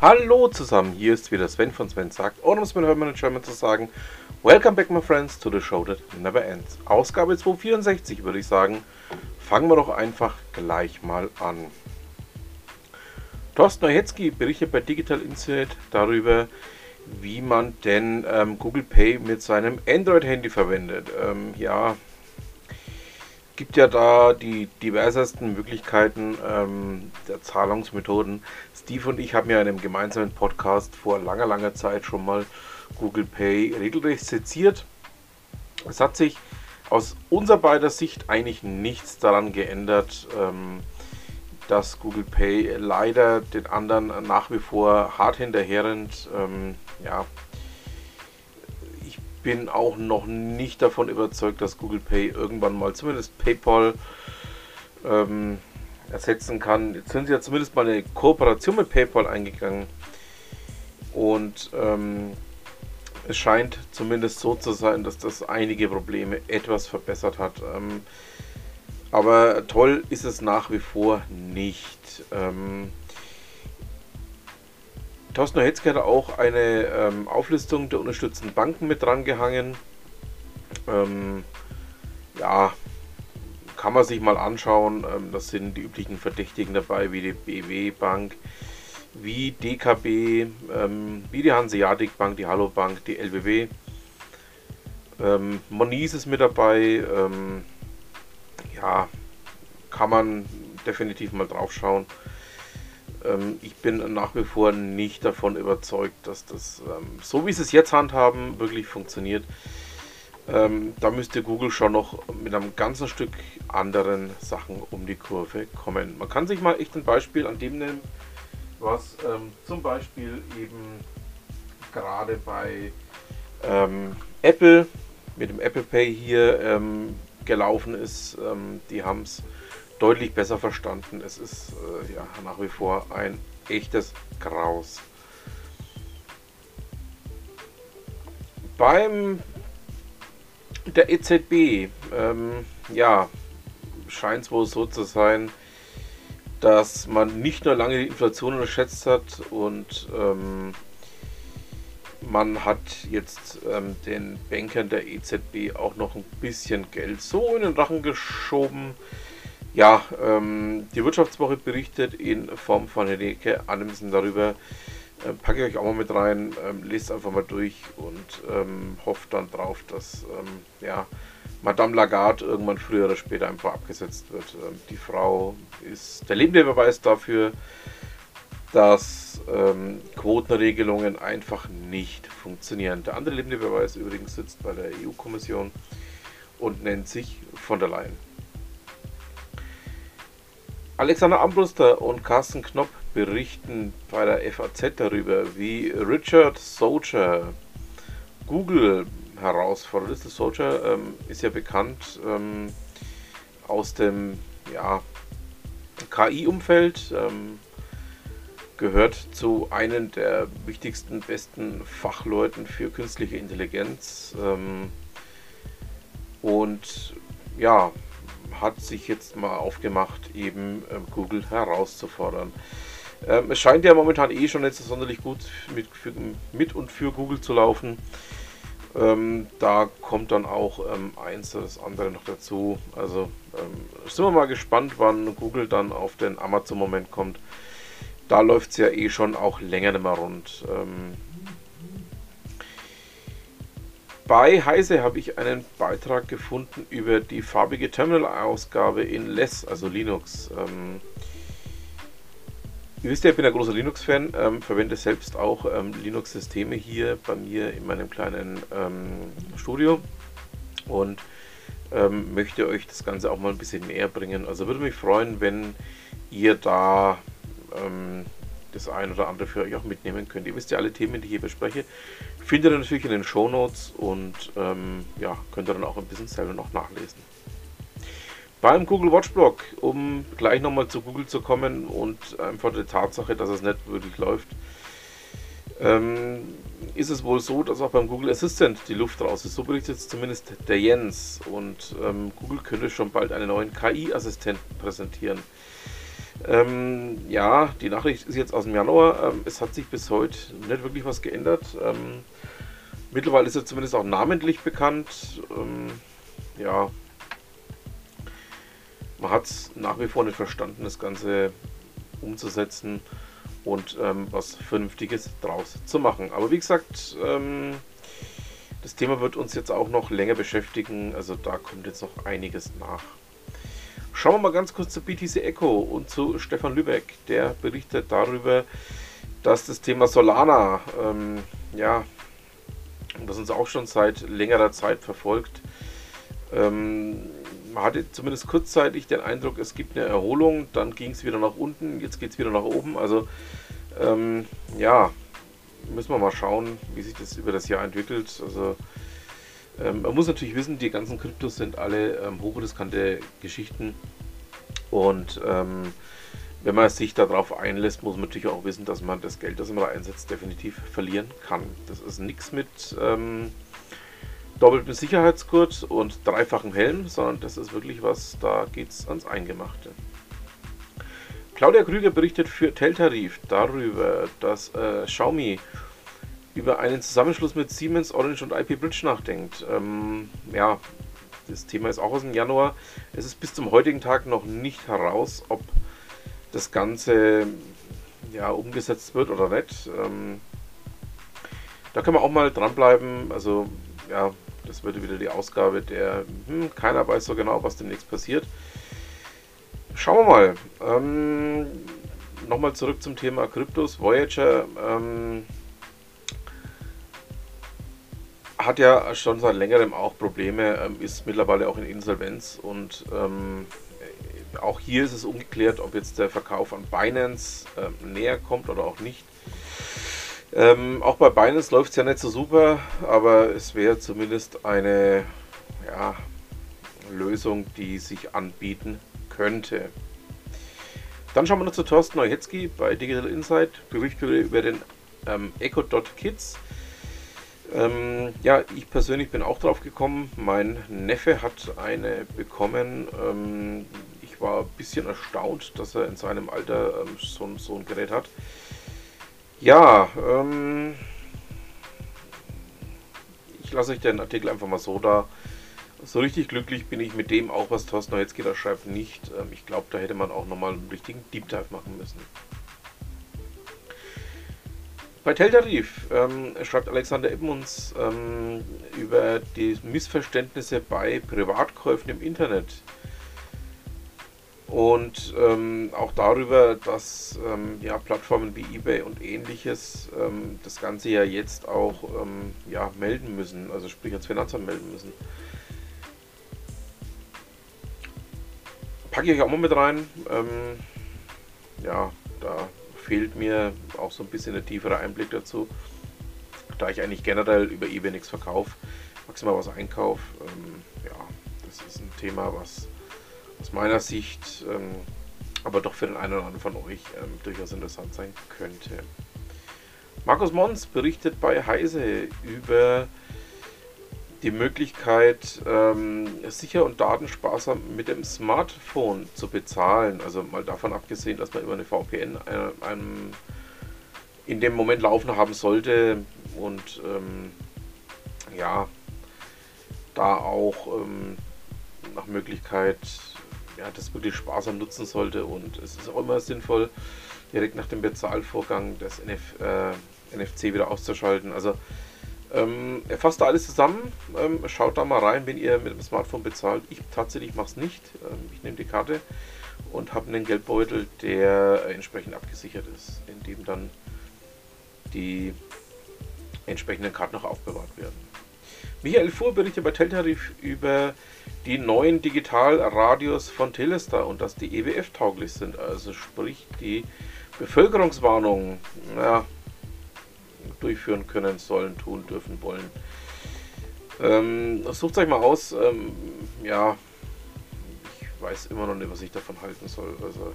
Hallo zusammen, hier ist wieder Sven von Sven sagt, oder um es mit Hermann in German zu sagen, Welcome back my friends to the show that never ends. Ausgabe 264 würde ich sagen, fangen wir doch einfach gleich mal an. Thorsten Neuhetzky berichtet bei Digital Insight darüber, wie man denn ähm, Google Pay mit seinem Android-Handy verwendet. Ähm, ja, gibt ja da die diversesten Möglichkeiten ähm, der Zahlungsmethoden. Steve und ich haben ja in einem gemeinsamen Podcast vor langer, langer Zeit schon mal Google Pay regelrecht seziert. Es hat sich aus unserer beider Sicht eigentlich nichts daran geändert, ähm, dass Google Pay leider den anderen nach wie vor hart hinterherrennt. Ähm, ja, bin auch noch nicht davon überzeugt, dass Google Pay irgendwann mal zumindest PayPal ähm, ersetzen kann. Jetzt sind sie ja zumindest mal eine Kooperation mit PayPal eingegangen. Und ähm, es scheint zumindest so zu sein, dass das einige Probleme etwas verbessert hat. Ähm, aber toll ist es nach wie vor nicht. Ähm, Thorsten Hetzke hat auch eine ähm, Auflistung der unterstützten Banken mit dran gehangen. Ähm, ja, kann man sich mal anschauen. Ähm, das sind die üblichen Verdächtigen dabei, wie die BW Bank, wie DKB, ähm, wie die Hanseatic Bank, die Hallo Bank, die LBW. Ähm, Moniz ist mit dabei. Ähm, ja, kann man definitiv mal drauf schauen. Ähm, ich bin nach wie vor nicht davon überzeugt, dass das, ähm, so wie sie es jetzt handhaben, wirklich funktioniert. Ähm, da müsste Google schon noch mit einem ganzen Stück anderen Sachen um die Kurve kommen. Man kann sich mal echt ein Beispiel an dem nehmen, was ähm, zum Beispiel eben gerade bei ähm, Apple mit dem Apple Pay hier ähm, gelaufen ist. die haben es deutlich besser verstanden. Es ist äh, ja nach wie vor ein echtes Graus. Beim der EZB, ähm, ja, scheint es wohl so zu sein, dass man nicht nur lange die Inflation unterschätzt hat und ähm, man hat jetzt ähm, den Bankern der EZB auch noch ein bisschen Geld so in den Rachen geschoben, ja, ähm, die Wirtschaftswoche berichtet in Form von Henrike Annemsen darüber. Äh, packe ich euch auch mal mit rein, ähm, lest einfach mal durch und ähm, hofft dann drauf, dass ähm, ja, Madame Lagarde irgendwann früher oder später einfach abgesetzt wird. Ähm, die Frau ist der lebende Beweis dafür, dass ähm, Quotenregelungen einfach nicht funktionieren. Der andere lebende Beweis übrigens sitzt bei der EU-Kommission und nennt sich von der Leyen. Alexander Ambruster und Carsten Knopp berichten bei der FAZ darüber, wie Richard Soldier Google herausfordert. Richard Soldier ähm, ist ja bekannt ähm, aus dem ja, KI-Umfeld, ähm, gehört zu einem der wichtigsten, besten Fachleuten für künstliche Intelligenz. Ähm, und ja, hat sich jetzt mal aufgemacht, eben ähm, Google herauszufordern. Ähm, es scheint ja momentan eh schon nicht so sonderlich gut mit, für, mit und für Google zu laufen. Ähm, da kommt dann auch ähm, eins oder das andere noch dazu. Also ähm, sind wir mal gespannt, wann Google dann auf den Amazon-Moment kommt. Da läuft es ja eh schon auch länger nicht mehr rund. Ähm, bei Heise habe ich einen Beitrag gefunden über die farbige Terminal-Ausgabe in Less, also Linux. Ähm, ihr wisst ja, ich bin ein großer Linux-Fan, ähm, verwende selbst auch ähm, Linux-Systeme hier bei mir in meinem kleinen ähm, Studio und ähm, möchte euch das Ganze auch mal ein bisschen näher bringen. Also würde mich freuen, wenn ihr da ähm, das ein oder andere für euch auch mitnehmen könnt. Ihr wisst ja, alle Themen, die ich hier bespreche, findet ihr natürlich in den Show Notes und ähm, ja, könnt ihr dann auch ein bisschen selber noch nachlesen. Beim Google Watch Blog, um gleich nochmal zu Google zu kommen und einfach die Tatsache, dass es nicht wirklich läuft, ähm, ist es wohl so, dass auch beim Google Assistant die Luft raus ist. So berichtet zumindest der Jens. Und ähm, Google könnte schon bald einen neuen KI-Assistenten präsentieren. Ähm, ja, die Nachricht ist jetzt aus dem Januar. Ähm, es hat sich bis heute nicht wirklich was geändert. Ähm, mittlerweile ist er zumindest auch namentlich bekannt. Ähm, ja, man hat es nach wie vor nicht verstanden, das Ganze umzusetzen und ähm, was Vernünftiges draus zu machen. Aber wie gesagt, ähm, das Thema wird uns jetzt auch noch länger beschäftigen, also da kommt jetzt noch einiges nach. Schauen wir mal ganz kurz zu BTC Echo und zu Stefan Lübeck. Der berichtet darüber, dass das Thema Solana, ähm, ja, das uns auch schon seit längerer Zeit verfolgt, ähm, man hatte zumindest kurzzeitig den Eindruck, es gibt eine Erholung, dann ging es wieder nach unten, jetzt geht es wieder nach oben. Also ähm, ja, müssen wir mal schauen, wie sich das über das Jahr entwickelt. Also ähm, man muss natürlich wissen, die ganzen Kryptos sind alle ähm, hochriskante Geschichten und ähm, wenn man sich darauf einlässt, muss man natürlich auch wissen, dass man das Geld, das man da einsetzt, definitiv verlieren kann. Das ist nichts mit ähm, doppeltem Sicherheitsgurt und dreifachem Helm, sondern das ist wirklich was, da geht es ans Eingemachte. Claudia Krüger berichtet für Teltarif darüber, dass äh, Xiaomi über einen Zusammenschluss mit Siemens, Orange und IP Bridge nachdenkt. Ähm, ja, das Thema ist auch aus dem Januar. Es ist bis zum heutigen Tag noch nicht heraus, ob das Ganze ja, umgesetzt wird oder nicht. Ähm, da können wir auch mal dranbleiben. Also ja, das würde wieder die Ausgabe der, hm, keiner weiß so genau, was demnächst passiert. Schauen wir mal. Ähm, Nochmal zurück zum Thema Kryptos. Voyager ähm, hat ja schon seit längerem auch Probleme, ähm, ist mittlerweile auch in Insolvenz und ähm, auch hier ist es ungeklärt, ob jetzt der Verkauf an Binance ähm, näher kommt oder auch nicht. Ähm, auch bei Binance läuft es ja nicht so super, aber es wäre zumindest eine ja, Lösung, die sich anbieten könnte. Dann schauen wir noch zu Thorsten Neuhetzki bei Digital Insight, Bericht über den ähm, Echo.kids. Ähm, ja, ich persönlich bin auch drauf gekommen. Mein Neffe hat eine bekommen. Ähm, ich war ein bisschen erstaunt, dass er in seinem Alter ähm, so, so ein Gerät hat. Ja, ähm, ich lasse euch den Artikel einfach mal so da. So richtig glücklich bin ich mit dem auch, was Thorsten jetzt da schreibt, nicht. Ähm, ich glaube, da hätte man auch nochmal einen richtigen Deep Dive machen müssen. Bei Teltarif ähm, schreibt Alexander Edmunds ähm, über die Missverständnisse bei Privatkäufen im Internet. Und ähm, auch darüber, dass ähm, ja, Plattformen wie eBay und ähnliches ähm, das Ganze ja jetzt auch ähm, ja, melden müssen, also sprich als Finanzamt melden müssen. Packe ich euch auch mal mit rein. Ja, da fehlt mir auch so ein bisschen der tiefere Einblick dazu, da ich eigentlich generell über eBay nichts verkaufe, maximal was einkaufe. Ähm, ja, das ist ein Thema, was aus meiner Sicht ähm, aber doch für den einen oder anderen von euch ähm, durchaus interessant sein könnte. Markus Mons berichtet bei Heise über die Möglichkeit, ähm, sicher und datensparsam mit dem Smartphone zu bezahlen. Also mal davon abgesehen, dass man immer eine VPN äh, einem in dem Moment laufen haben sollte und ähm, ja, da auch ähm, nach Möglichkeit ja, das wirklich sparsam nutzen sollte und es ist auch immer sinnvoll, direkt nach dem Bezahlvorgang das NF, äh, NFC wieder auszuschalten. Also ähm, er fasst da alles zusammen, ähm, schaut da mal rein, wenn ihr mit dem Smartphone bezahlt. Ich tatsächlich mache es nicht. Ähm, ich nehme die Karte und habe einen Geldbeutel, der entsprechend abgesichert ist, in dem dann die entsprechenden Karten noch aufbewahrt werden. Michael Fuhr berichtet bei Teltarif über die neuen Digitalradios von Telestar und dass die EWF-tauglich sind. Also sprich, die Bevölkerungswarnung ja, durchführen können, sollen, tun, dürfen, wollen. Ähm, sucht euch mal aus. Ähm, ja, ich weiß immer noch nicht, was ich davon halten soll. Also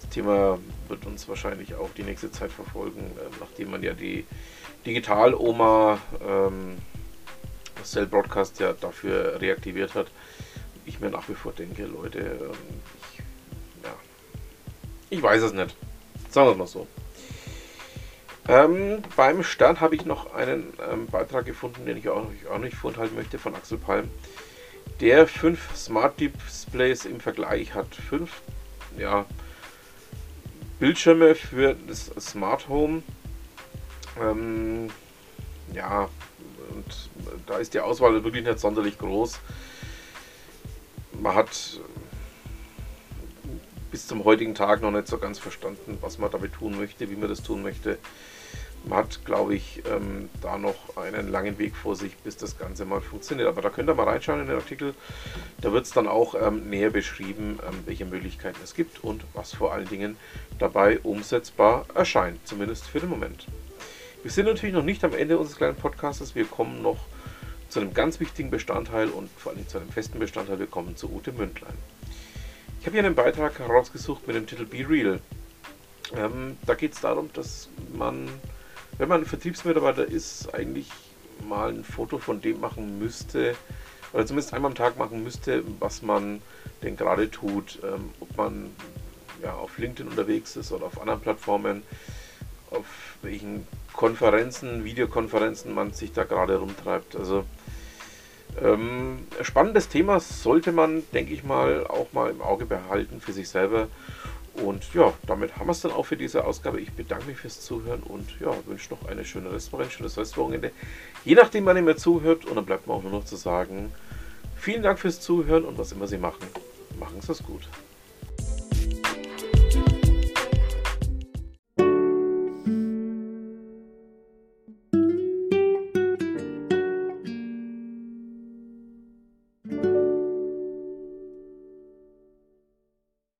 Das Thema wird uns wahrscheinlich auch die nächste Zeit verfolgen, äh, nachdem man ja die Digital-Oma ähm, Cell Broadcast ja dafür reaktiviert hat. Ich mir nach wie vor denke, Leute, ähm, ich, ja, ich weiß es nicht. Sagen wir es mal so. Ähm, beim Stern habe ich noch einen ähm, Beitrag gefunden, den ich auch, auch nicht vorenthalten möchte, von Axel Palm, der fünf Smart Displays im Vergleich hat. Fünf ja, Bildschirme für das Smart Home. Ähm, ja, und da ist die Auswahl wirklich nicht sonderlich groß. Man hat bis zum heutigen Tag noch nicht so ganz verstanden, was man damit tun möchte, wie man das tun möchte. Man hat, glaube ich, ähm, da noch einen langen Weg vor sich, bis das Ganze mal funktioniert. Aber da könnt ihr mal reinschauen in den Artikel. Da wird es dann auch ähm, näher beschrieben, ähm, welche Möglichkeiten es gibt und was vor allen Dingen dabei umsetzbar erscheint. Zumindest für den Moment. Wir sind natürlich noch nicht am Ende unseres kleinen Podcasts. Wir kommen noch zu einem ganz wichtigen Bestandteil und vor allem zu einem festen Bestandteil. Wir kommen zu Ute Mündlein. Ich habe hier einen Beitrag herausgesucht mit dem Titel Be Real. Ähm, da geht es darum, dass man, wenn man Vertriebsmitarbeiter ist, eigentlich mal ein Foto von dem machen müsste, oder zumindest einmal am Tag machen müsste, was man denn gerade tut. Ähm, ob man ja, auf LinkedIn unterwegs ist oder auf anderen Plattformen, auf welchen Konferenzen, Videokonferenzen man sich da gerade rumtreibt. Also ähm, spannendes Thema sollte man, denke ich mal, auch mal im Auge behalten für sich selber. Und ja, damit haben wir es dann auch für diese Ausgabe. Ich bedanke mich fürs Zuhören und ja, wünsche noch eine schöne Restwoche, ein schönes Restwochenende. Je nachdem, wann ihr mir zuhört. Und dann bleibt mir auch nur noch zu sagen, vielen Dank fürs Zuhören und was immer Sie machen, machen Sie es gut.